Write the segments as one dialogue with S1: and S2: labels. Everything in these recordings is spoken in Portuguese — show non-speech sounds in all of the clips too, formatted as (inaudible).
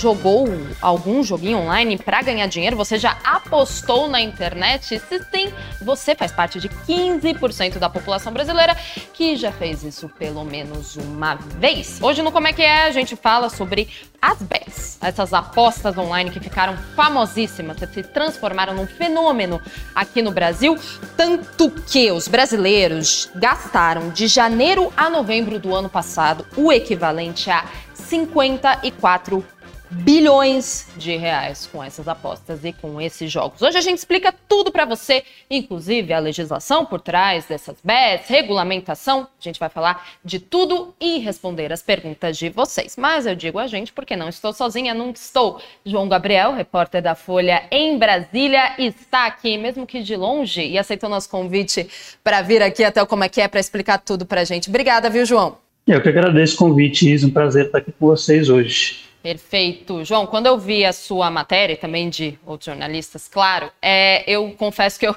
S1: jogou algum joguinho online para ganhar dinheiro? Você já apostou na internet? Se sim, você faz parte de 15% da população brasileira que já fez isso pelo menos uma vez. Hoje no Como é que é, a gente fala sobre as bets, essas apostas online que ficaram famosíssimas, se transformaram num fenômeno aqui no Brasil, tanto que os brasileiros gastaram de janeiro a novembro do ano passado o equivalente a 54 bilhões de reais com essas apostas e com esses jogos. Hoje a gente explica tudo para você, inclusive a legislação por trás dessas bets, regulamentação. A gente vai falar de tudo e responder as perguntas de vocês. Mas eu digo a gente porque não estou sozinha, não estou. João Gabriel, repórter da Folha em Brasília, está aqui, mesmo que de longe, e aceitou nosso convite para vir aqui até o Como é que é para explicar tudo para a gente. Obrigada, viu, João?
S2: Eu que agradeço o convite, Isa. Um prazer estar aqui com vocês hoje.
S1: Perfeito. João, quando eu vi a sua matéria, também de outros jornalistas, claro, é, eu confesso que eu,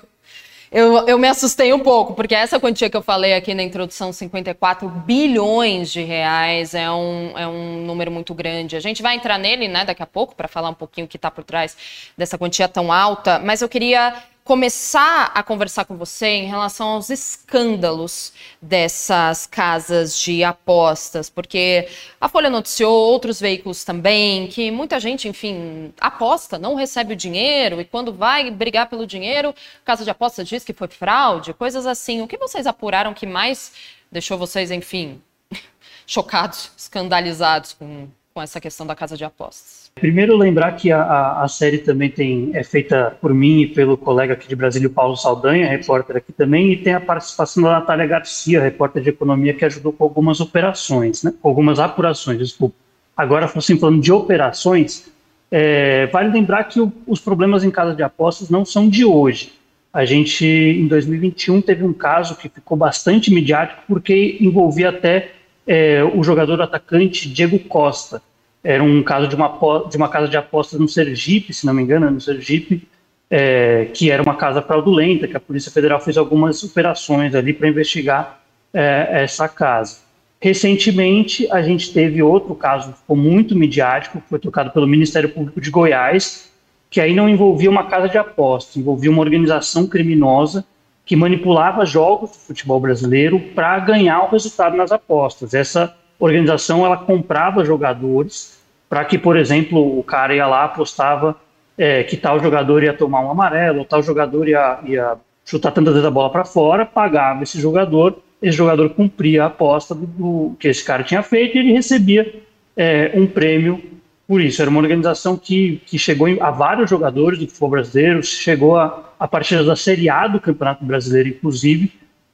S1: eu, eu me assustei um pouco, porque essa quantia que eu falei aqui na introdução, 54 bilhões de reais, é um, é um número muito grande. A gente vai entrar nele né, daqui a pouco para falar um pouquinho o que está por trás dessa quantia tão alta, mas eu queria começar a conversar com você em relação aos escândalos dessas casas de apostas, porque a Folha noticiou, outros veículos também, que muita gente, enfim, aposta, não recebe o dinheiro e quando vai brigar pelo dinheiro, casa de apostas diz que foi fraude, coisas assim. O que vocês apuraram que mais deixou vocês, enfim, (laughs) chocados, escandalizados com, com essa questão da casa de apostas?
S2: Primeiro lembrar que a, a, série também tem, é feita por mim e pelo colega aqui de Brasília, Paulo Saldanha, repórter aqui também, e tem a participação da Natália Garcia, repórter de economia, que ajudou com algumas operações, né? algumas apurações, desculpa. Agora, assim, falando de operações, é, vale lembrar que o, os problemas em casa de apostas não são de hoje. A gente, em 2021, teve um caso que ficou bastante midiático porque envolvia até é, o jogador atacante Diego Costa, era um caso de uma, de uma casa de apostas no Sergipe, se não me engano, no Sergipe, é, que era uma casa fraudulenta, que a Polícia Federal fez algumas operações ali para investigar é, essa casa. Recentemente, a gente teve outro caso que ficou muito midiático, que foi tocado pelo Ministério Público de Goiás, que aí não envolvia uma casa de apostas, envolvia uma organização criminosa que manipulava jogos de futebol brasileiro para ganhar o resultado nas apostas. Essa organização ela comprava jogadores para que, por exemplo, o cara ia lá apostava é, que tal jogador ia tomar um amarelo, ou tal jogador ia, ia chutar tantas vezes a bola para fora, pagava esse jogador, esse jogador cumpria a aposta do, do que esse cara tinha feito e ele recebia é, um prêmio por isso. Era uma organização que, que chegou a vários jogadores do futebol brasileiro, chegou a, a partidas da Série A do Campeonato Brasileiro, inclusive,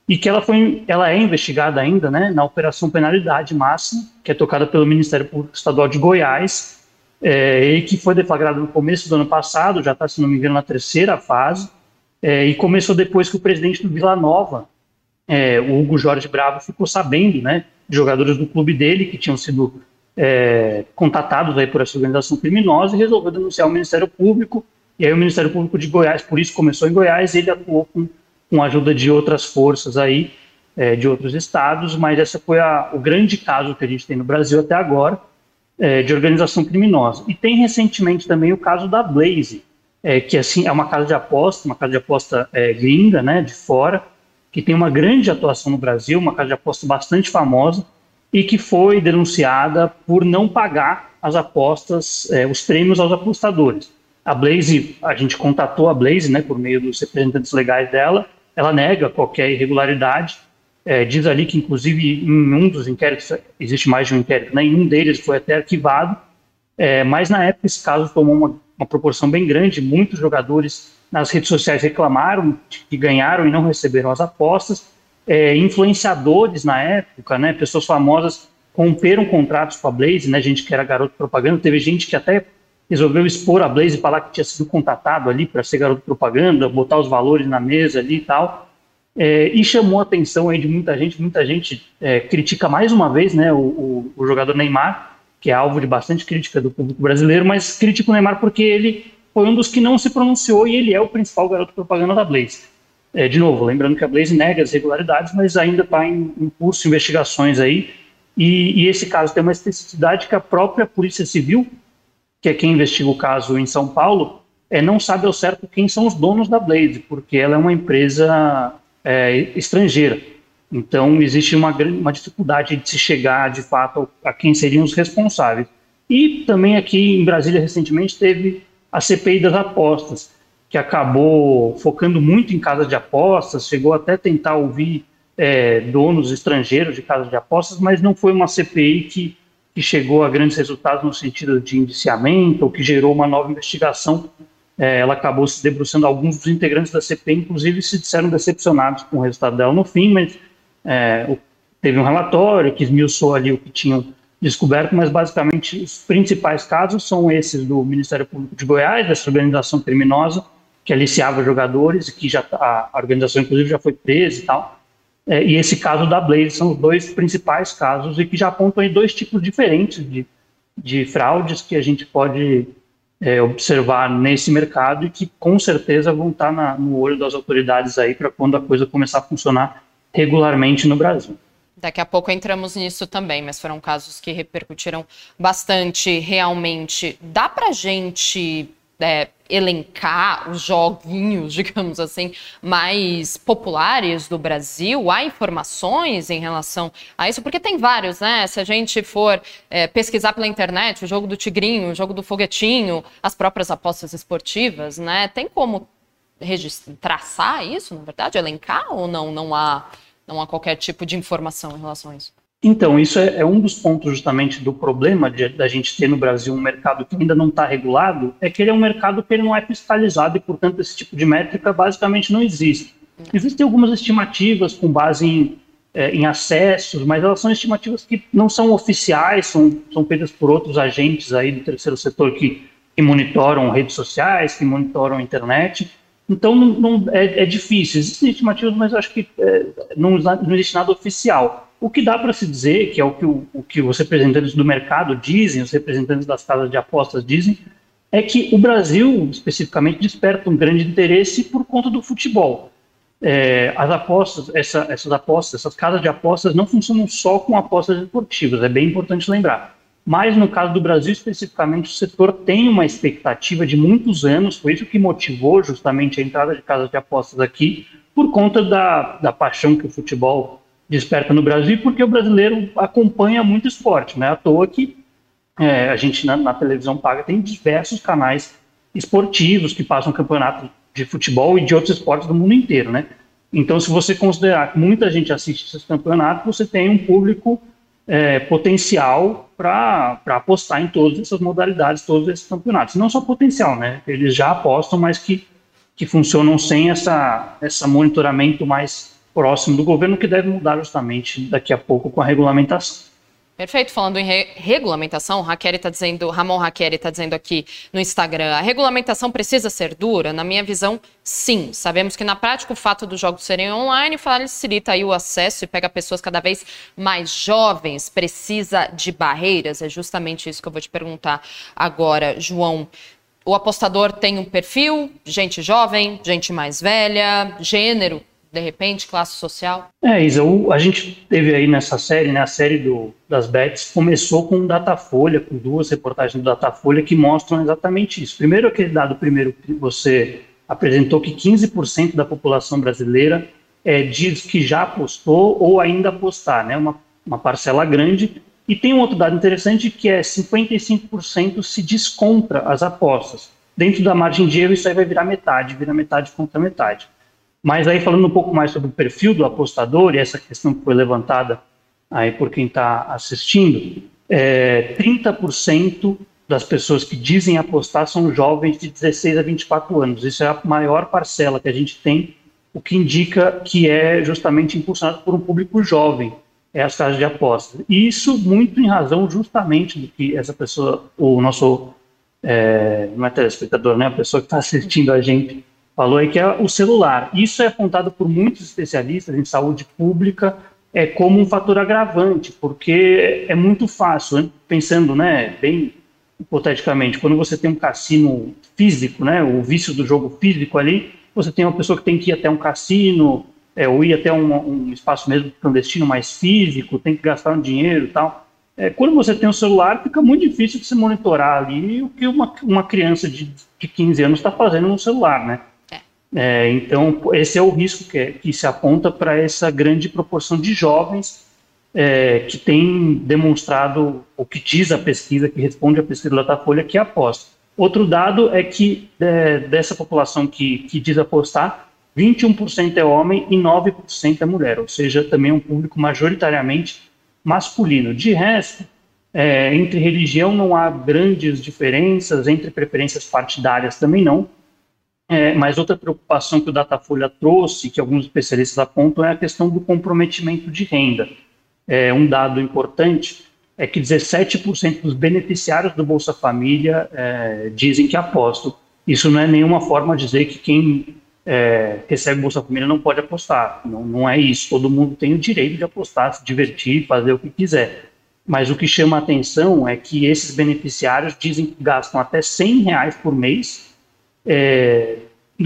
S2: e que ela, foi, ela é investigada ainda né, na Operação Penalidade Máxima, que é tocada pelo Ministério Público Estadual de Goiás, é, e que foi deflagrada no começo do ano passado, já está, se não me engano, na terceira fase, é, e começou depois que o presidente do Vila Nova, é, o Hugo Jorge Bravo, ficou sabendo né, de jogadores do clube dele que tinham sido contatados aí por essa organização criminosa e resolveu denunciar o Ministério Público, e aí o Ministério Público de Goiás, por isso começou em Goiás, ele atuou com com a ajuda de outras forças aí, é, de outros estados, mas essa foi a, o grande caso que a gente tem no Brasil até agora é, de organização criminosa. E tem recentemente também o caso da Blaze, é, que assim é uma casa de aposta, uma casa de aposta é, gringa, né, de fora, que tem uma grande atuação no Brasil, uma casa de aposta bastante famosa e que foi denunciada por não pagar as apostas, é, os prêmios aos apostadores. A Blaze, a gente contatou a Blaze, né, por meio dos representantes legais dela, ela nega qualquer irregularidade, é, diz ali que, inclusive, em um dos inquéritos, existe mais de um inquérito, nenhum né, deles foi até arquivado, é, mas na época esse caso tomou uma, uma, proporção bem grande, muitos jogadores nas redes sociais reclamaram que ganharam e não receberam as apostas, é, influenciadores na época, né, pessoas famosas romperam contratos com a Blaze, né, gente que era garoto propaganda, teve gente que até resolveu expor a Blaze e falar que tinha sido contatado ali para ser garoto propaganda, botar os valores na mesa ali e tal. É, e chamou a atenção aí de muita gente. Muita gente é, critica mais uma vez né, o, o, o, jogador Neymar, que é alvo de bastante crítica do público brasileiro, mas critica o Neymar porque ele foi um dos que não se pronunciou e ele é o principal garoto propaganda da Blaze. É, de novo, lembrando que a Blaze nega as irregularidades, mas ainda está em, em curso investigações aí. E, e, esse caso tem uma especificidade que a própria Polícia Civil, que é quem investiga o caso em São Paulo, é, não sabe ao certo quem são os donos da Blaze, porque ela é uma empresa é, estrangeira. Então, existe uma, uma dificuldade de se chegar, de fato, a quem seriam os responsáveis. E também aqui em Brasília, recentemente, teve a CPI das apostas, que acabou focando muito em casas de apostas, chegou até tentar ouvir é, donos estrangeiros de casas de apostas, mas não foi uma CPI que, que chegou a grandes resultados no sentido de indiciamento ou que gerou uma nova investigação. É, ela acabou se debruçando, alguns dos integrantes da CPI, inclusive, se disseram decepcionados com o resultado dela no fim, mas é, teve um relatório que esmiuçou ali o que tinham descoberto, mas basicamente os principais casos são esses do Ministério Público de Goiás, dessa organização criminosa que aliciava jogadores e que já tá, a organização inclusive já foi presa e tal. É, e esse caso da Blaze são os dois principais casos e que já apontam aí dois tipos diferentes de, de fraudes que a gente pode é, observar nesse mercado e que com certeza vão estar na, no olho das autoridades aí para quando a coisa começar a funcionar regularmente no Brasil.
S1: Daqui a pouco entramos nisso também, mas foram casos que repercutiram bastante realmente. Dá para gente é, elencar os joguinhos, (laughs) digamos assim, mais populares do Brasil? Há informações em relação a isso? Porque tem vários, né? Se a gente for é, pesquisar pela internet, o jogo do Tigrinho, o jogo do Foguetinho, as próprias apostas esportivas, né? Tem como traçar isso, na verdade, elencar ou não? Não há não há qualquer tipo de informação em relação a isso.
S2: Então, isso é, é um dos pontos justamente do problema de, da gente ter no Brasil um mercado que ainda não está regulado, é que ele é um mercado que ele não é fiscalizado e, portanto, esse tipo de métrica basicamente não existe. Existem algumas estimativas com base em, é, em acessos, mas elas são estimativas que não são oficiais, são, são feitas por outros agentes aí do terceiro setor que, que monitoram redes sociais, que monitoram a internet, então, não, não é, é, difícil. Existem estimativas, mas acho que é, não, não, existe nada oficial. O que dá para se dizer, que é o que, o, o que os representantes do mercado dizem, os representantes das casas de apostas dizem, é que o Brasil, especificamente, desperta um grande interesse por conta do futebol. É, as apostas, essa, essas apostas, essas casas de apostas não funcionam só com apostas esportivas, é bem importante lembrar. Mas no caso do Brasil especificamente, o setor tem uma expectativa de muitos anos, foi isso que motivou justamente a entrada de casas de apostas aqui, por conta da, da paixão que o futebol desperta no Brasil, porque o brasileiro acompanha muito esporte, não é à toa que é, a gente na, na, televisão paga tem diversos canais esportivos que passam campeonatos de futebol e de outros esportes do mundo inteiro, né? Então, se você considerar que muita gente assiste esses campeonatos, você tem um público é, potencial para apostar em todas essas modalidades, todos esses campeonatos. Não só potencial, né? Eles já apostam, mas que, que funcionam sem essa, essa monitoramento mais próximo do governo, que deve mudar justamente daqui a pouco com a regulamentação.
S1: Perfeito. Falando em re regulamentação, Raquel está dizendo, Ramon Raquel está dizendo aqui no Instagram, a regulamentação precisa ser dura? Na minha visão, sim. Sabemos que na prática o fato dos jogos serem online facilita aí o acesso e pega pessoas cada vez mais jovens. Precisa de barreiras? É justamente isso que eu vou te perguntar agora, João. O apostador tem um perfil, gente jovem, gente mais velha, gênero de repente, classe social?
S2: É, Isa, o, a gente teve aí nessa série, né, a série do, das bets, começou com o Datafolha, com duas reportagens do Datafolha que mostram exatamente isso. Primeiro, aquele dado primeiro que você apresentou que 15% da população brasileira é, diz que já apostou ou ainda apostar, né, uma, uma parcela grande. E tem um outro dado interessante que é 55% se descontra as apostas. Dentro da margem de erro, isso aí vai virar metade, vira metade contra metade. Mas aí falando um pouco mais sobre o perfil do apostador e essa questão que foi levantada aí por quem está assistindo, é, 30% das pessoas que dizem apostar são jovens de 16 a 24 anos. Isso é a maior parcela que a gente tem, o que indica que é justamente impulsionado por um público jovem, é as casas de apostas. E isso muito em razão justamente do que essa pessoa, o nosso, é, não é telespectador, né, a pessoa que está assistindo a gente, falou aí que é o celular. Isso é apontado por muitos especialistas em saúde pública é como um fator agravante, porque é muito fácil, pensando né, bem hipoteticamente, quando você tem um cassino físico, né, o vício do jogo físico ali, você tem uma pessoa que tem que ir até um cassino, é, ou ir até um, um, espaço mesmo clandestino mais físico, tem que gastar um dinheiro e tal. É, quando você tem um celular, fica muito difícil de se monitorar ali o que uma, uma criança de, de 15 anos está fazendo no celular, né? É. é, então, esse é o risco que, é, que se aponta para essa grande proporção de jovens é, que tem demonstrado o que diz a pesquisa, que responde à pesquisa da Datafolha, que aposta. Outro dado é que é, dessa população que, que diz apostar, 21% é homem e 9% é mulher, ou seja, também um público majoritariamente masculino. De resto, é, entre religião não há grandes diferenças, entre preferências partidárias também não. É, mas outra preocupação que o Datafolha trouxe, que alguns especialistas apontam, é a questão do comprometimento de renda é, um dado importante é que 17% dos beneficiários do Bolsa Família é, dizem que apostam. Isso não é nenhuma forma de dizer que quem é, recebe Bolsa Família não pode apostar. Não, não é isso. Todo mundo tem o direito de apostar, se divertir, fazer o que quiser. Mas o que chama a atenção é que esses beneficiários dizem que gastam até 100 reais por mês é,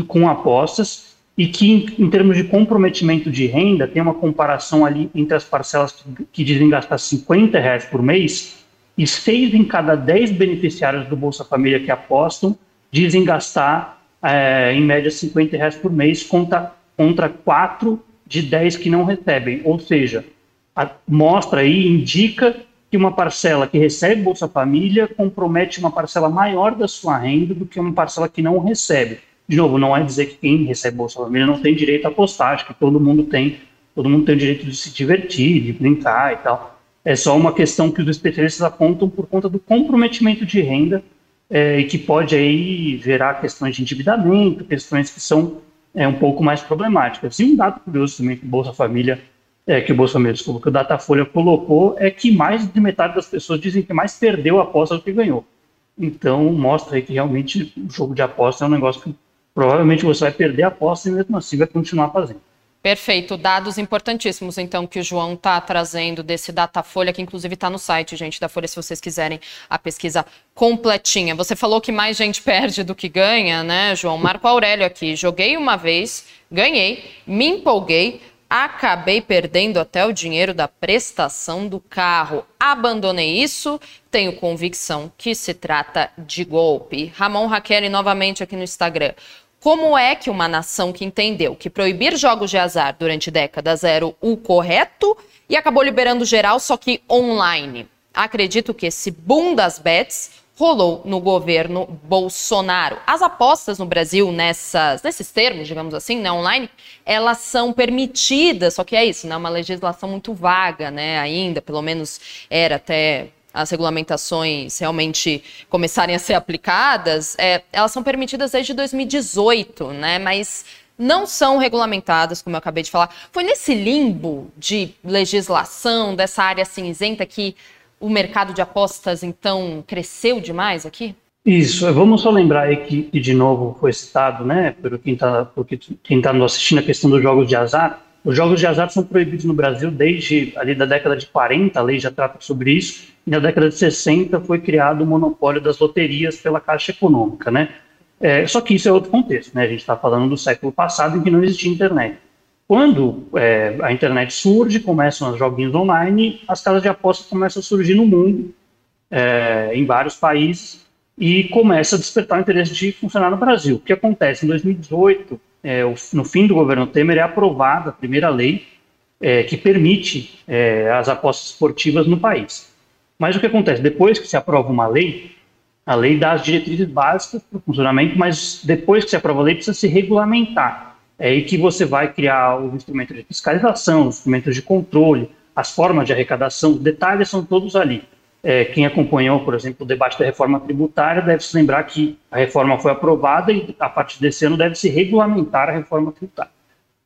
S2: com apostas e que, em, em, termos de comprometimento de renda, tem uma comparação ali entre as parcelas que, que dizem gastar 50 reais por mês e seis em cada dez beneficiários do Bolsa Família que apostam dizem gastar, é, em média, 50 reais por mês contra, contra quatro de 10 que não recebem. Ou seja, a, mostra aí, indica que uma parcela que recebe Bolsa Família compromete uma parcela maior da sua renda do que uma parcela que não recebe. De novo, não é dizer que quem recebe Bolsa Família não tem direito a apostar, acho que todo mundo tem, todo mundo tem o direito de se divertir, de brincar e tal. É só uma questão que os especialistas apontam por conta do comprometimento de renda é, e que pode aí gerar questões de endividamento, questões que são é, um pouco mais problemáticas. E um dado curioso também que Bolsa Família, é, que o Família, desculpa, que o Datafolha colocou, é que mais de metade das pessoas dizem que mais perdeu a aposta do que ganhou. Então, mostra aí que realmente o jogo de aposta é um negócio que provavelmente você vai perder a aposta e mesmo assim vai continuar fazendo.
S1: Perfeito, dados importantíssimos então que o João está trazendo desse Datafolha, que inclusive está no site, gente, da Folha, se vocês quiserem a pesquisa completinha. Você falou que mais gente perde do que ganha, né, João? Marco Aurélio aqui, joguei uma vez, ganhei, me empolguei, acabei perdendo até o dinheiro da prestação do carro. Abandonei isso, tenho convicção que se trata de golpe. Ramon Raquel novamente aqui no Instagram. Como é que uma nação que entendeu que proibir jogos de azar durante décadas era o correto e acabou liberando geral, só que online? Acredito que esse boom das bets rolou no governo Bolsonaro. As apostas no Brasil nessas, nesses termos, digamos assim, né, online, elas são permitidas, só que é isso, né, uma legislação muito vaga, né, ainda, pelo menos era até as regulamentações realmente começarem a ser aplicadas, é, elas são permitidas desde 2018, né? Mas não são regulamentadas, como eu acabei de falar. Foi nesse limbo de legislação, dessa área cinzenta, que o mercado de apostas, então, cresceu demais aqui?
S2: Isso, vamos só lembrar aí que, que de novo foi citado, né, por quem está tá assistindo a questão dos jogos de azar, os jogos de azar são proibidos no Brasil desde ali da década de 40, a lei já trata sobre isso, e na década de 60 foi criado o monopólio das loterias pela Caixa Econômica, né? É, só que isso é outro contexto, né? A gente está falando do século passado em que não existia internet. Quando é, a internet surge, começam os joguinhos online, as casas de apostas começam a surgir no mundo, é, em vários países, e começa a despertar o interesse de funcionar no Brasil. O que acontece? Em 2018, é, no fim do governo Temer, é aprovada a primeira lei é, que permite é, as apostas esportivas no país. Mas o que acontece? Depois que se aprova uma lei, a lei dá as diretrizes básicas para o funcionamento, mas depois que se aprova a lei, precisa se regulamentar. É aí que você vai criar os instrumentos de fiscalização, os instrumentos de controle, as formas de arrecadação, detalhes são todos ali. É, quem acompanhou, por exemplo, o debate da reforma tributária deve se lembrar que a reforma foi aprovada e, a partir desse ano, deve se regulamentar a reforma tributária.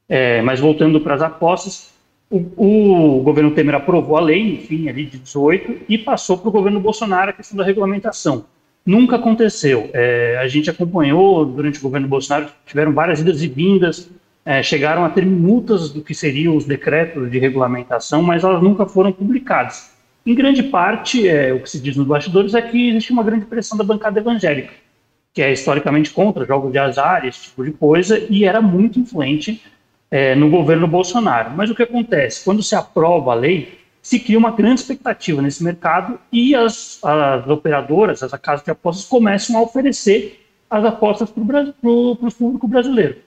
S2: É, mas voltando para as apostas, o, o, governo Temer aprovou a lei, enfim, ali de 18, e passou para o governo Bolsonaro a questão da regulamentação. Nunca aconteceu. É, a gente acompanhou durante o governo Bolsonaro, tiveram várias idas e vindas, é, chegaram a ter multas do que seriam os decretos de regulamentação, mas elas nunca foram publicadas. Em grande parte, é, o que se diz nos bastidores é que existe uma grande pressão da bancada evangélica, que é historicamente contra jogos de azar, esse tipo de coisa, e era muito influente é, no governo Bolsonaro. Mas o que acontece? Quando se aprova a lei, se cria uma grande expectativa nesse mercado e as, as operadoras, as casas de apostas, começam a oferecer as apostas para o público brasileiro.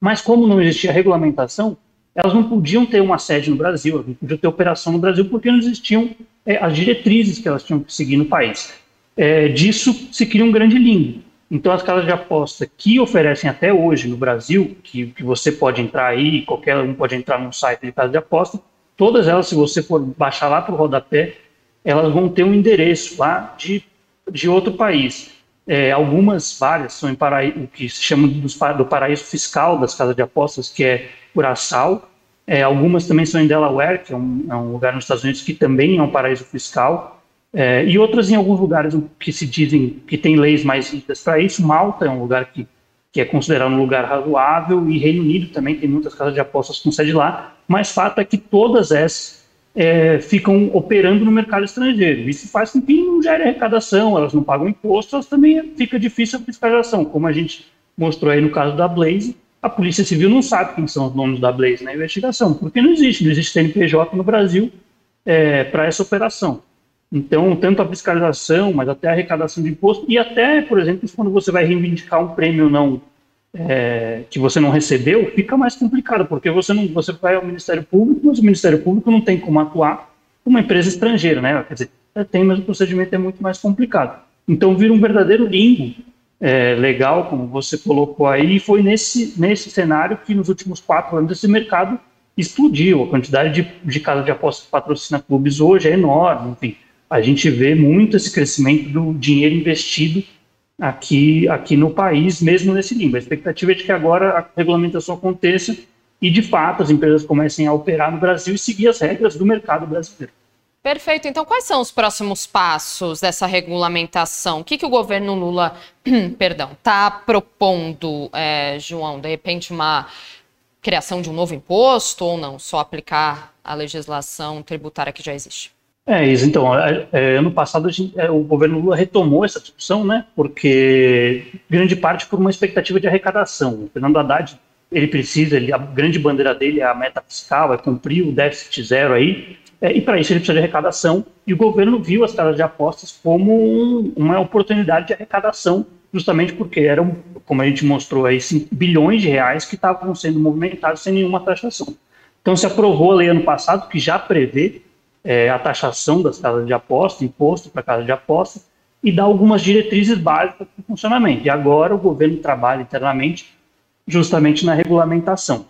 S2: Mas como não existia regulamentação, elas não podiam ter uma sede no Brasil, não podiam ter operação no Brasil, porque não existiam é, as diretrizes que elas tinham que seguir no país. É, disso se cria um grande limbo. Então, as casas de aposta que oferecem até hoje no Brasil, que, que você pode entrar aí, qualquer um pode entrar num site de casa de aposta, todas elas, se você for baixar lá para o rodapé, elas vão ter um endereço lá de, de outro país. É, algumas, várias, são em paraíso, o que se chama do paraíso fiscal das casas de apostas, que é Curaçao. É, algumas também são em Delaware, que é um, é um, lugar nos Estados Unidos que também é um paraíso fiscal. É, e outras em alguns lugares que se dizem que tem leis mais rígidas para isso. Malta é um lugar que, que é considerado um lugar razoável, e Reino Unido também tem muitas casas de apostas com sede lá. Mas fato é que todas essas é, ficam operando no mercado estrangeiro. Isso faz com que não gere arrecadação, elas não pagam imposto, elas também fica difícil a fiscalização, como a gente mostrou aí no caso da Blaze. A Polícia Civil não sabe quem são os donos da Blaze na investigação, porque não existe, não existe CNPJ no Brasil é, para essa operação. Então, tanto a fiscalização, mas até a arrecadação de imposto, e até, por exemplo, quando você vai reivindicar um prêmio não é, que você não recebeu, fica mais complicado, porque você não você vai ao Ministério Público, mas o Ministério Público não tem como atuar uma empresa estrangeira, né? Quer dizer, tem, mas o procedimento é muito mais complicado. Então vira um verdadeiro limbo é, legal, como você colocou aí, e foi nesse, nesse cenário que nos últimos quatro anos esse mercado explodiu. A quantidade de, de casas de apostas que patrocina clubes hoje é enorme, enfim. A gente vê muito esse crescimento do dinheiro investido aqui, aqui no país, mesmo nesse limbo. A expectativa é de que agora a regulamentação aconteça e, de fato, as empresas comecem a operar no Brasil e seguir as regras do mercado brasileiro.
S1: Perfeito. Então, quais são os próximos passos dessa regulamentação? O que, que o governo Lula, (clears throat) perdão, está propondo, é, João? De repente, uma criação de um novo imposto ou não? Só aplicar a legislação tributária que já existe?
S2: É isso. Então, é, é, ano passado gente, é, o governo Lula retomou essa discussão, né? Porque grande parte por uma expectativa de arrecadação. O Fernando Haddad ele precisa, ele, a grande bandeira dele é a meta fiscal, é cumprir o déficit zero aí. É, e para isso ele precisa de arrecadação. E o governo viu as casas de apostas como um, uma oportunidade de arrecadação, justamente porque eram, como a gente mostrou aí, 5 bilhões de reais que estavam sendo movimentados sem nenhuma taxação. Então se aprovou a lei ano passado que já prevê é, a taxação das casas de aposta, imposto para casas de aposta, e dá algumas diretrizes básicas para o funcionamento. E agora o governo trabalha internamente justamente na regulamentação.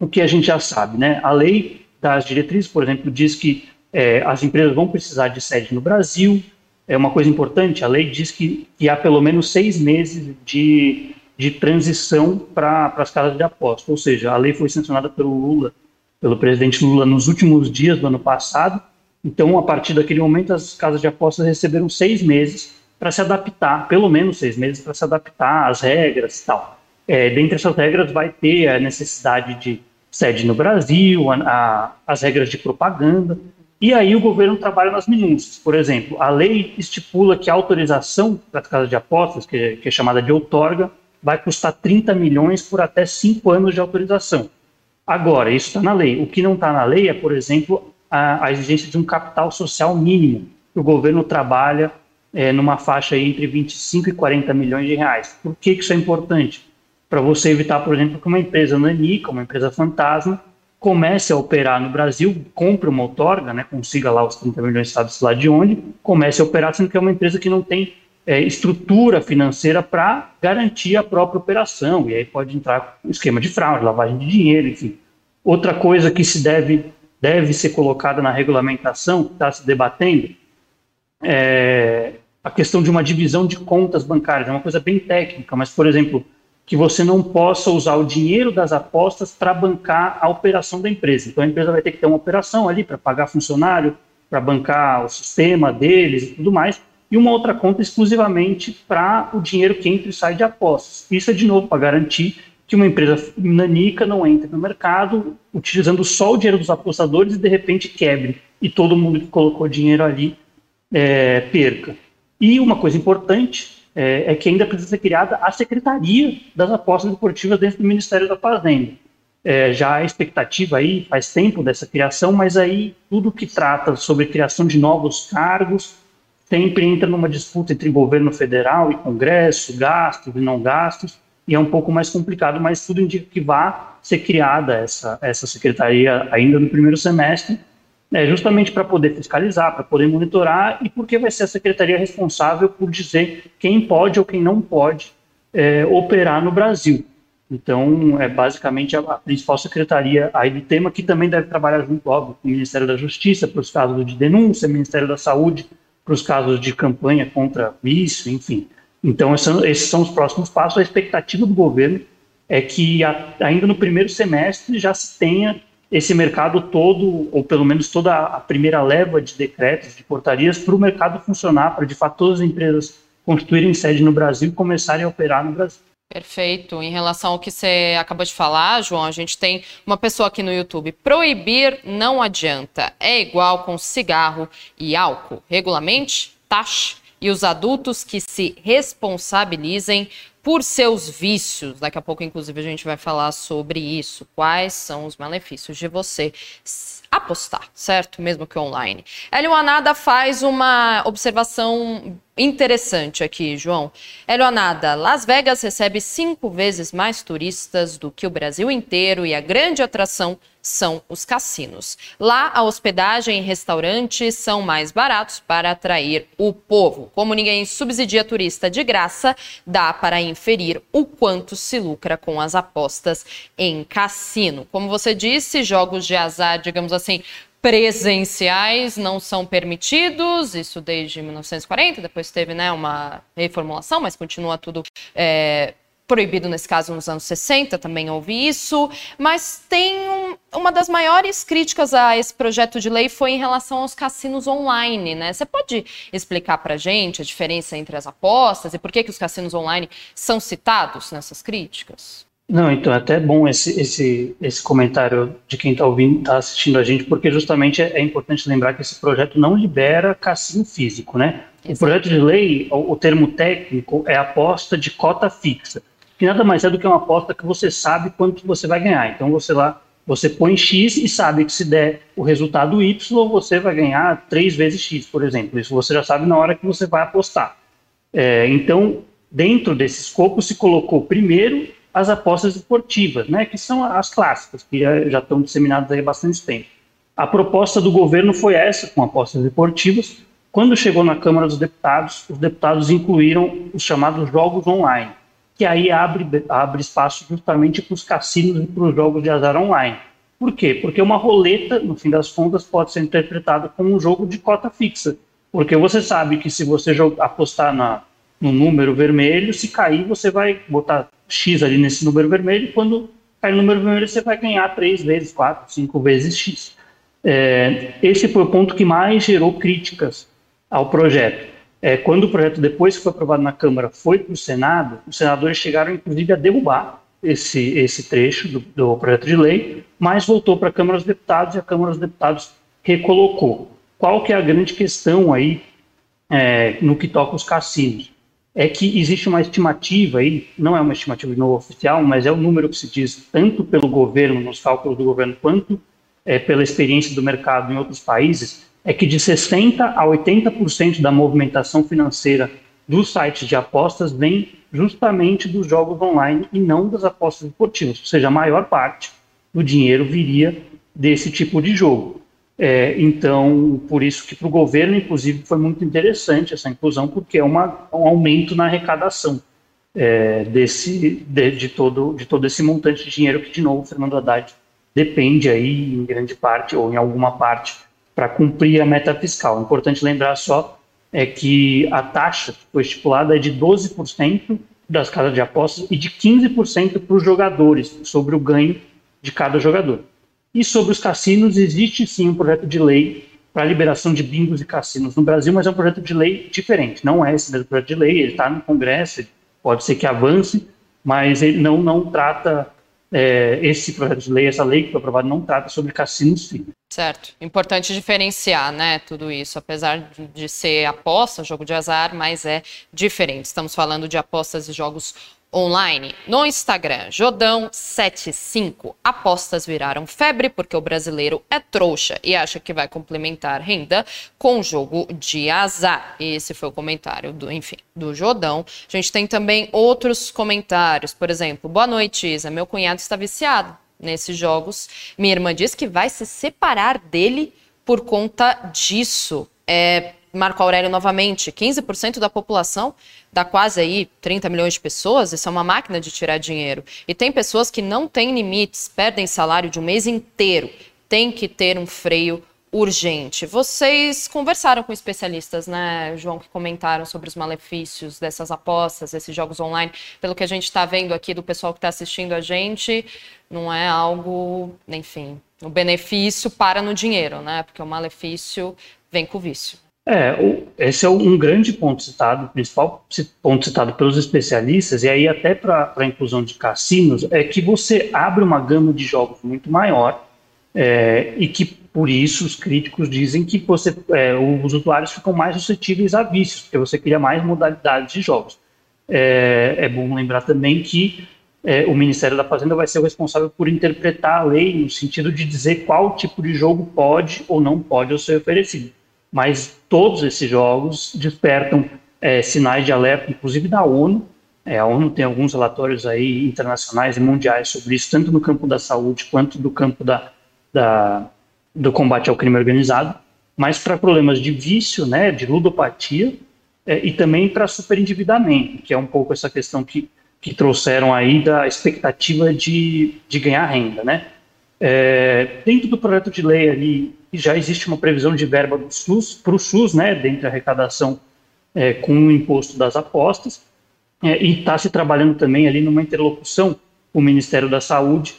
S2: O que a gente já sabe, né? A lei das diretrizes, por exemplo, diz que é, as empresas vão precisar de sede no Brasil. É uma coisa importante, a lei diz que, que há pelo menos seis meses de, de transição para as casas de aposta. Ou seja, a lei foi sancionada pelo Lula pelo presidente Lula nos últimos dias do ano passado. Então, a partir daquele momento, as casas de apostas receberam seis meses para se adaptar, pelo menos seis meses para se adaptar às regras e tal. É, dentre essas regras vai ter a necessidade de sede no Brasil, a, a, as regras de propaganda, e aí o governo trabalha nas minúcias. Por exemplo, a lei estipula que a autorização das casas de apostas, que, que é chamada de outorga, vai custar 30 milhões por até cinco anos de autorização. Agora, isso está na lei. O que não está na lei é, por exemplo, a, a, exigência de um capital social mínimo. O governo trabalha é, numa faixa entre 25 e 40 milhões de reais. Por que, que isso é importante? Para você evitar, por exemplo, que uma empresa nanica, uma empresa fantasma, comece a operar no Brasil, compre uma outorga, né, consiga lá os 30 milhões, sabe-se lá de onde, comece a operar, sendo que é uma empresa que não tem é, estrutura financeira para garantir a própria operação, e aí pode entrar esquema de fraude, lavagem de dinheiro, enfim. Outra coisa que se deve, deve ser colocada na regulamentação, que está se debatendo, é a questão de uma divisão de contas bancárias, é uma coisa bem técnica, mas, por exemplo, que você não possa usar o dinheiro das apostas para bancar a operação da empresa. Então a empresa vai ter que ter uma operação ali para pagar funcionário, para bancar o sistema deles e tudo mais, e uma outra conta exclusivamente para o dinheiro que entra e sai de apostas. Isso é, de novo, para garantir que uma empresa nanica não entre no mercado utilizando só o dinheiro dos apostadores e de repente quebre e todo mundo que colocou dinheiro ali é, perca. E uma coisa importante é, é, que ainda precisa ser criada a Secretaria das Apostas Esportivas dentro do Ministério da Fazenda. É, já há expectativa aí, faz tempo dessa criação, mas aí tudo que trata sobre criação de novos cargos sempre entra numa disputa entre governo federal e Congresso, gastos e não gastos, e é um pouco mais complicado, mas tudo indica que vai ser criada essa, essa secretaria ainda no primeiro semestre, é, justamente para poder fiscalizar, para poder monitorar e porque vai ser a secretaria responsável por dizer quem pode ou quem não pode é, operar no Brasil. Então, é basicamente a, a principal secretaria aí do tema, que também deve trabalhar junto, óbvio, com o Ministério da Justiça, para os casos de denúncia, Ministério da Saúde, para os casos de campanha contra vício, enfim. Então, esses são os próximos passos. A expectativa do governo é que ainda no primeiro semestre já se tenha esse mercado todo, ou pelo menos toda a primeira leva de decretos, de portarias, para o mercado funcionar, para de fato todas as empresas constituírem sede no Brasil e começarem a operar no Brasil.
S1: Perfeito. Em relação ao que você acabou de falar, João, a gente tem uma pessoa aqui no YouTube. Proibir não adianta. É igual com cigarro e álcool. Regulamente, taxa e os adultos que se responsabilizem por seus vícios. Daqui a pouco, inclusive, a gente vai falar sobre isso. Quais são os malefícios de você apostar, certo? Mesmo que online. Hélio Anada faz uma observação interessante aqui, João. Hélio Anada, Las Vegas recebe cinco vezes mais turistas do que o Brasil inteiro e a grande atração são os cassinos. Lá, a hospedagem e restaurantes são mais baratos para atrair o povo. Como ninguém subsidia turista de graça, dá para inferir o quanto se lucra com as apostas em cassino. Como você disse, jogos de azar, digamos assim, presenciais não são permitidos, isso desde 1940, depois teve né, uma reformulação, mas continua tudo é, proibido nesse caso nos anos 60, também houve isso, mas tem um, uma das maiores críticas a esse projeto de lei foi em relação aos cassinos online, né? Você pode explicar para gente a diferença entre as apostas e por que, que os cassinos online são citados nessas críticas?
S2: Não, então é até bom esse, esse, esse comentário de quem está ouvindo, está assistindo a gente, porque justamente é, é, importante lembrar que esse projeto não libera cassino físico, né? Exato. O projeto de lei, o, o, termo técnico é aposta de cota fixa, que nada mais é do que uma aposta que você sabe quanto você vai ganhar. Então você lá, você põe X e sabe que se der o resultado Y, você vai ganhar três vezes X, por exemplo. Isso você já sabe na hora que você vai apostar. É, então, dentro desse escopo, se colocou primeiro as apostas esportivas, né, que são as clássicas, que já estão disseminadas há bastante tempo. A proposta do governo foi essa, com apostas esportivas. Quando chegou na Câmara dos Deputados, os deputados incluíram os chamados jogos online, que aí abre, abre espaço justamente para os cassinos e para os jogos de azar online. Por quê? Porque uma roleta, no fim das contas, pode ser interpretada como um jogo de cota fixa. Porque você sabe que se você apostar na, no número vermelho, se cair, você vai botar X ali nesse número vermelho, quando cair no número vermelho, você vai ganhar três vezes, quatro, cinco vezes X. É, esse foi o ponto que mais gerou críticas ao projeto. É, quando o projeto, depois que foi aprovado na Câmara, foi para o Senado, os senadores chegaram, inclusive, a derrubar esse, esse trecho do, do projeto de lei, mas voltou para a Câmara dos Deputados e a Câmara dos Deputados recolocou. Qual que é a grande questão aí é, no que toca os cassinos? É que existe uma estimativa aí, não é uma estimativa de novo oficial, mas é o número que se diz tanto pelo governo, nos cálculos do governo, quanto é, pela experiência do mercado em outros países, é que de 60% a 80% da movimentação financeira dos sites de apostas vem justamente dos jogos online e não das apostas esportivas, ou seja, a maior parte do dinheiro viria desse tipo de jogo. É, então, por isso que para o governo, inclusive, foi muito interessante essa inclusão, porque é uma, um aumento na arrecadação é, desse, de, de, todo, de todo esse montante de dinheiro que, de novo, Fernando Haddad depende aí, em grande parte, ou em alguma parte, para cumprir a meta fiscal. Importante lembrar só é que a taxa que foi estipulada é de 12% das casas de apostas e de 15% para os jogadores, sobre o ganho de cada jogador. E sobre os cassinos, existe sim um projeto de lei para a liberação de bingos e cassinos no Brasil, mas é um projeto de lei diferente. Não é esse mesmo projeto de lei, ele está no Congresso, pode ser que avance, mas ele não, não trata é, esse projeto de lei, essa lei que foi aprovada, não trata sobre cassinos sim.
S1: Certo. Importante diferenciar, né, tudo isso. Apesar de ser aposta, jogo de azar, mas é diferente. Estamos falando de apostas e jogos online. No Instagram, Jodão75. Apostas viraram febre porque o brasileiro é trouxa e acha que vai complementar renda com jogo de azar. Esse foi o comentário do, enfim, do Jodão. A gente tem também outros comentários. Por exemplo, boa noite, Isa. Meu cunhado está viciado nesses jogos. Minha irmã diz que vai se separar dele por conta disso. É, Marco Aurélio novamente, 15% da população dá quase aí 30 milhões de pessoas, isso é uma máquina de tirar dinheiro. E tem pessoas que não têm limites, perdem salário de um mês inteiro. Tem que ter um freio urgente. Vocês conversaram com especialistas, né, João, que comentaram sobre os malefícios dessas apostas, esses jogos online. Pelo que a gente está vendo aqui do pessoal que está assistindo a gente, não é algo, enfim, o benefício para no dinheiro, né? Porque o malefício vem com o vício.
S2: É, esse é um grande ponto citado, principal ponto citado pelos especialistas, e aí até para a inclusão de cassinos, é que você abre uma gama de jogos muito maior é, e que, por isso, os críticos dizem que você, é, os usuários ficam mais suscetíveis a vícios, porque você cria mais modalidades de jogos. É, é bom lembrar também que é, o Ministério da Fazenda vai ser o responsável por interpretar a lei no sentido de dizer qual tipo de jogo pode ou não pode ser oferecido mas todos esses jogos despertam é, sinais de alerta, inclusive da ONU. É, a ONU tem alguns relatórios aí internacionais e mundiais sobre isso, tanto no campo da saúde quanto do campo da, da do combate ao crime organizado, mas para problemas de vício, né, de ludopatia, é, e também para superendividamento, que é um pouco essa questão que, que trouxeram aí da expectativa de, de ganhar renda, né? É, dentro do projeto de lei ali já existe uma previsão de verba do SUS para o SUS, né, dentre a arrecadação é, com o imposto das apostas, é, e está se trabalhando também ali numa interlocução com o Ministério da Saúde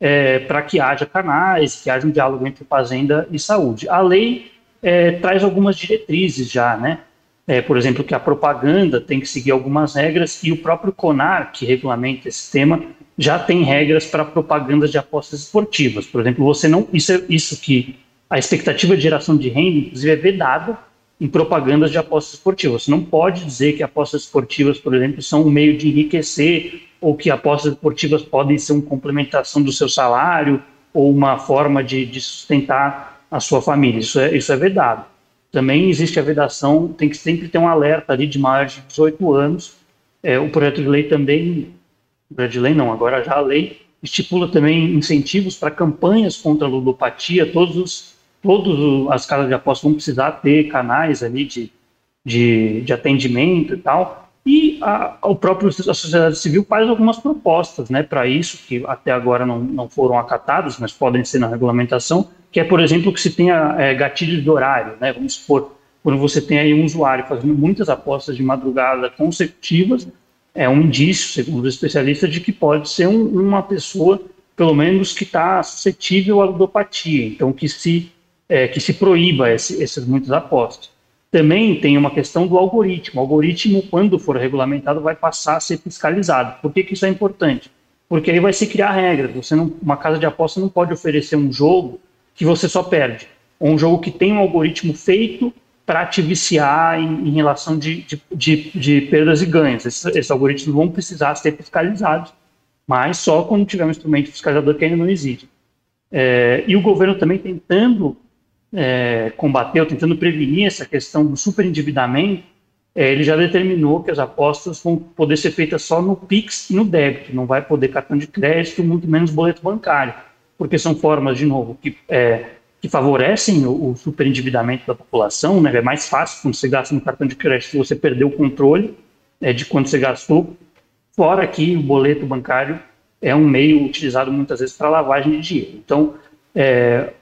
S2: é, para que haja canais, que haja um diálogo entre fazenda e saúde. A lei é, traz algumas diretrizes já, né? É, por exemplo, que a propaganda tem que seguir algumas regras e o próprio CONAR, que regulamenta esse tema, já tem regras para propagandas de apostas esportivas. Por exemplo, você não isso é isso que a expectativa de geração de renda, inclusive, é vedada em propagandas de apostas esportivas. Você não pode dizer que apostas esportivas, por exemplo, são um meio de enriquecer ou que apostas esportivas podem ser uma complementação do seu salário ou uma forma de, de sustentar a sua família. Isso é, isso é vedado. Também existe a vedação, tem que sempre ter um alerta ali de maior de 18 anos. É, o projeto de lei também, projeto de lei não, agora já a lei estipula também incentivos para campanhas contra a ludopatia, todos os todas as casas de apostas vão precisar ter canais ali de, de, de atendimento e tal. E a, o próprio a sociedade civil faz algumas propostas né, para isso, que até agora não, não foram acatadas, mas podem ser na regulamentação, que é, por exemplo, que se tenha é, de horário. Né, vamos supor, quando você tem aí um usuário fazendo muitas apostas de madrugada consecutivas, é um indício, segundo os especialistas, de que pode ser um, uma pessoa, pelo menos, que está suscetível à ludopatia. Então, que se é, que se proíba esse, esses muitos apostos. Também tem uma questão do algoritmo. O algoritmo, quando for regulamentado, vai passar a ser fiscalizado. Por que, que isso é importante? Porque aí vai se criar regras. Você não, uma casa de aposta não pode oferecer um jogo que você só perde, ou um jogo que tem um algoritmo feito para te viciar em, em relação de, de, de, de, perdas e ganhos. Esses, esses algoritmos vão precisar ser fiscalizados, mas só quando tiver um instrumento fiscalizador que ainda não existe. É, e o governo também tentando é, combateu, tentando prevenir essa questão do superendividamento, é, ele já determinou que as apostas vão poder ser feitas só no PIX e no débito, não vai poder cartão de crédito, muito menos boleto bancário, porque são formas, de novo, que, é, que favorecem o, o superendividamento da população, né? é mais fácil quando você gasta no cartão de crédito, você perder o controle é, de quanto você gastou, fora que o boleto bancário é um meio utilizado muitas vezes para lavagem de dinheiro. Então, é,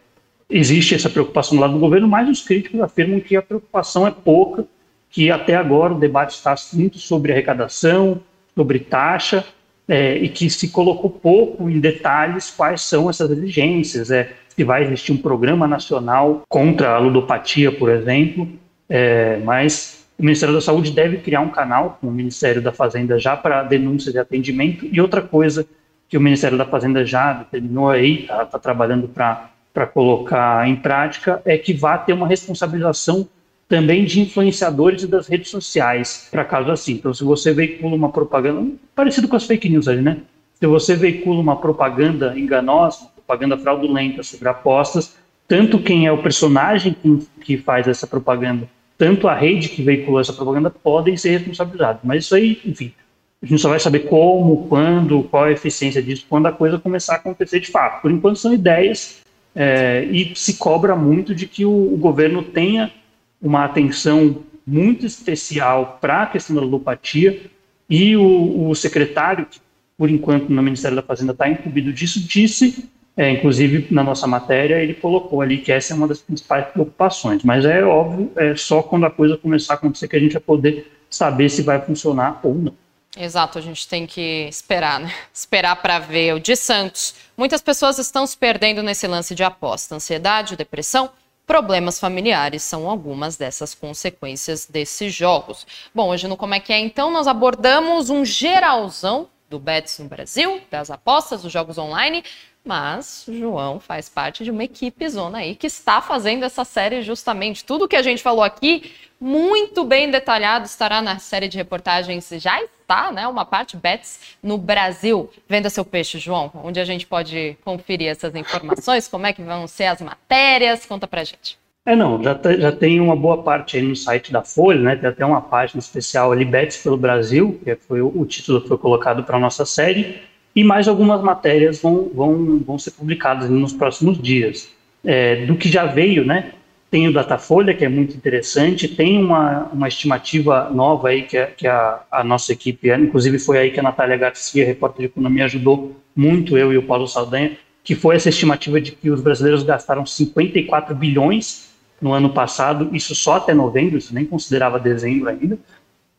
S2: existe essa preocupação lado do governo, mas os críticos afirmam que a preocupação é pouca, que até agora o debate está muito sobre arrecadação, sobre taxa, é, e que se colocou pouco em detalhes quais são essas exigências. É, se vai existir um programa nacional contra a ludopatia, por exemplo, é, mas o Ministério da Saúde deve criar um canal com o Ministério da Fazenda já para denúncia de atendimento. E outra coisa que o Ministério da Fazenda já determinou aí, está tá trabalhando para colocar em prática, é que vá ter uma responsabilização também de influenciadores e das redes sociais, para caso assim. Então, se você veicula uma propaganda, parecido com as fake news ali, né? Se você veicula uma propaganda enganosa, propaganda fraudulenta sobre apostas, tanto quem é o personagem que faz essa propaganda tanto a rede que veiculou essa propaganda podem ser responsabilizados. Mas isso aí, enfim, a gente só vai saber como, quando, qual a eficiência disso, quando a coisa começar a acontecer de fato. Por enquanto são ideias é, e se cobra muito de que o, o governo tenha uma atenção muito especial para a questão da ludopatia e o, o secretário, que por enquanto no Ministério da Fazenda está incumbido disso, disse é, inclusive, na nossa matéria, ele colocou ali que essa é uma das principais preocupações. Mas é óbvio, é só quando a coisa começar a acontecer que a gente vai poder saber se vai funcionar ou não.
S1: Exato, a gente tem que esperar, né? Esperar para ver. O de Santos. Muitas pessoas estão se perdendo nesse lance de aposta. Ansiedade, depressão, problemas familiares são algumas dessas consequências desses jogos. Bom, hoje no Como é que é, então, nós abordamos um geralzão do Bets no Brasil, das apostas, dos jogos online, mas o João faz parte de uma equipe zona aí que está fazendo essa série justamente. Tudo que a gente falou aqui, muito bem detalhado, estará na série de reportagens. Já está, né? Uma parte Bets no Brasil. Venda seu peixe, João. Onde a gente pode conferir essas informações? Como é que vão ser as matérias? Conta pra gente.
S2: É, não, já, já tem uma boa parte aí no site da Folha, né? Tem até uma página especial ali, Bets pelo Brasil, que foi o, o título que foi colocado para a nossa série e mais algumas matérias vão, vão, vão ser publicadas nos próximos dias. É, do que já veio, né? Tem o Datafolha, que é muito interessante, tem uma, uma estimativa nova aí que, a, que a, a nossa equipe, inclusive foi aí que a Natália Garcia, repórter de economia, ajudou muito eu e o Paulo Saldanha, que foi essa estimativa de que os brasileiros gastaram 54 bilhões no ano passado, isso só até novembro, isso nem considerava dezembro ainda,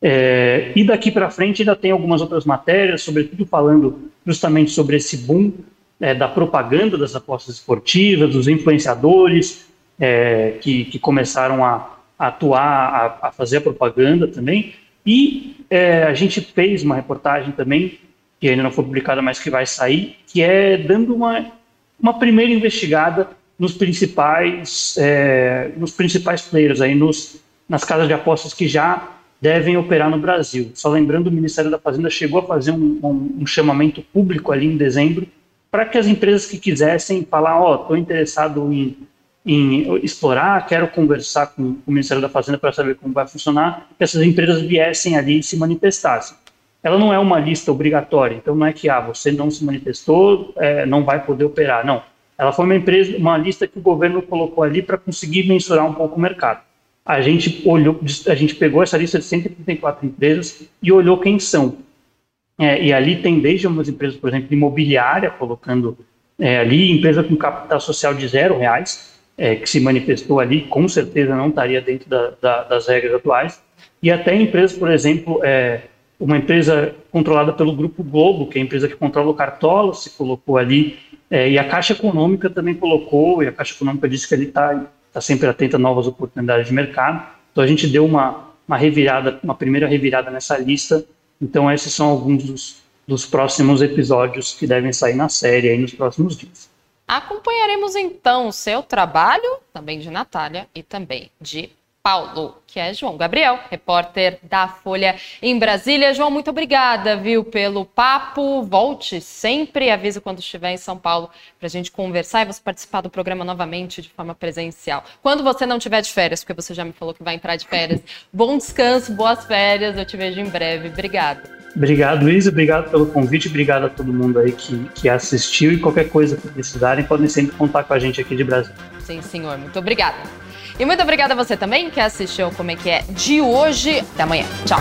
S2: é, e daqui para frente ainda tem algumas outras matérias, sobretudo falando justamente sobre esse boom é, da propaganda das apostas esportivas, dos influenciadores é, que, que, começaram a, a atuar, a, a, fazer a propaganda também. E é, a gente fez uma reportagem também, que ainda não foi publicada, mas que vai sair, que é dando uma, uma primeira investigada nos principais, é, nos principais players, aí nos, nas casas de apostas que já devem operar no Brasil. Só lembrando, o Ministério da Fazenda chegou a fazer um, um, um chamamento público ali em dezembro para que as empresas que quisessem falar, ó, oh, estou interessado em, em, explorar, quero conversar com, o Ministério da Fazenda para saber como vai funcionar, que essas empresas viessem ali e se manifestassem. Ela não é uma lista obrigatória, então não é que ah, você não se manifestou, é, não vai poder operar. Não, ela foi uma empresa, uma lista que o governo colocou ali para conseguir mensurar um pouco o mercado a gente olhou, a gente pegou essa lista de 134 empresas e olhou quem são. É, e ali tem desde umas empresas, por exemplo, imobiliária, colocando é, ali, empresa com capital social de zero reais, é, que se manifestou ali, com certeza não estaria dentro da, da, das regras atuais, e até empresas, por exemplo, é, uma empresa controlada pelo Grupo Globo, que é a empresa que controla o Cartola, se colocou ali, é, e a Caixa Econômica também colocou, e a Caixa Econômica disse que ele está está sempre atenta a novas oportunidades de mercado. Então a gente deu uma, uma revirada, uma primeira revirada nessa lista. Então esses são alguns dos, dos próximos episódios que devem sair na série aí nos próximos dias.
S1: Acompanharemos então o seu trabalho, também de Natália e também de Paulo, que é João Gabriel, repórter da Folha em Brasília. João, muito obrigada, viu, pelo papo. Volte sempre, avise quando estiver em São Paulo para a gente conversar e você participar do programa novamente de forma presencial. Quando você não tiver de férias, porque você já me falou que vai entrar de férias, bom descanso, boas férias. Eu te vejo em breve. Obrigada.
S2: Obrigado, Luiz. Obrigado pelo convite. Obrigado a todo mundo aí que, que assistiu. E qualquer coisa que precisarem, podem sempre contar com a gente aqui de Brasil.
S1: Sim, senhor. Muito obrigada. E muito obrigada a você também que assistiu Como é que é de hoje. Até amanhã. Tchau.